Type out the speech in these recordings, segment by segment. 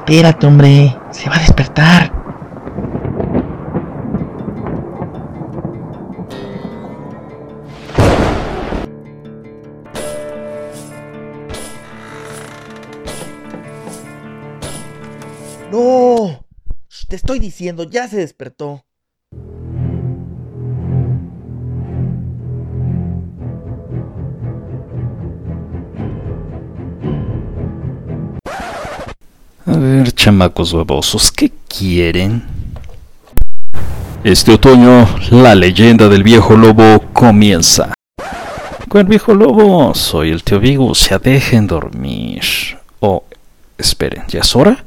Espérate, hombre. Se va a despertar. No. Te estoy diciendo, ya se despertó. A ver, chamacos huevosos, ¿qué quieren? Este otoño, la leyenda del viejo lobo comienza. El viejo lobo, soy el tío Vigo, se dejen dormir. Oh, esperen, ¿ya es hora?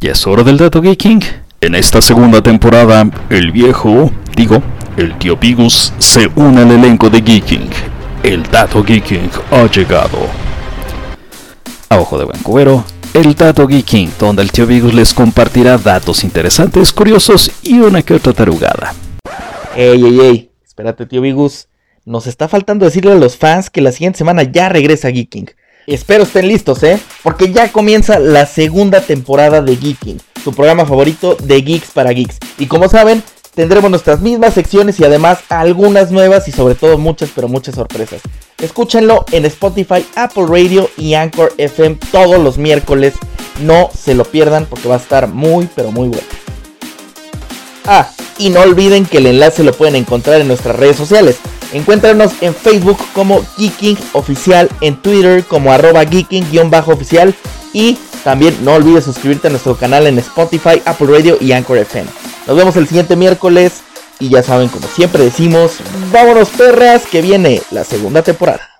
¿Ya es hora del dato geeking? En esta segunda temporada, el viejo, digo, el tío Vigus se une al elenco de Geeking. El dato geeking ha llegado. A ojo de buen cubero, el Dato Geeking, donde el tío Vigus les compartirá datos interesantes, curiosos y una que otra tarugada. Ey, ey, ey. Espérate, tío Vigus. Nos está faltando decirle a los fans que la siguiente semana ya regresa Geeking. Espero estén listos, ¿eh? Porque ya comienza la segunda temporada de Geeking, su programa favorito de Geeks para Geeks. Y como saben, tendremos nuestras mismas secciones y además algunas nuevas y sobre todo muchas, pero muchas sorpresas. Escúchenlo en Spotify, Apple Radio y Anchor FM todos los miércoles. No se lo pierdan porque va a estar muy, pero muy bueno. Ah, y no olviden que el enlace lo pueden encontrar en nuestras redes sociales. Encuéntranos en Facebook como Geeking Oficial, en Twitter como arroba geeking-oficial y también no olvides suscribirte a nuestro canal en Spotify, Apple Radio y Anchor FM. Nos vemos el siguiente miércoles y ya saben, como siempre decimos, vámonos perras, que viene la segunda temporada.